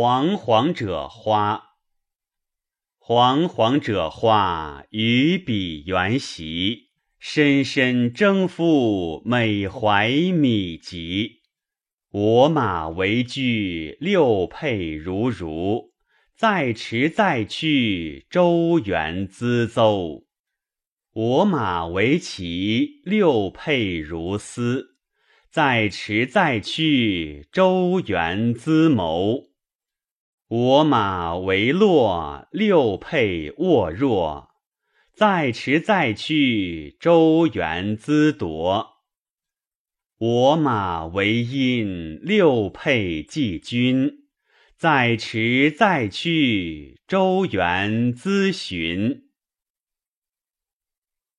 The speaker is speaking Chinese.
惶惶者花，惶惶者花，于彼原席，深深征夫，美怀靡及。我马为驹，六辔如如，在驰在去，周原咨邹。我马为骑，六辔如丝，在驰在去，周原咨谋。我马为落，六辔卧若，在驰再去，周原资夺。我马为阴，六辔继军，在驰再去，周原咨循。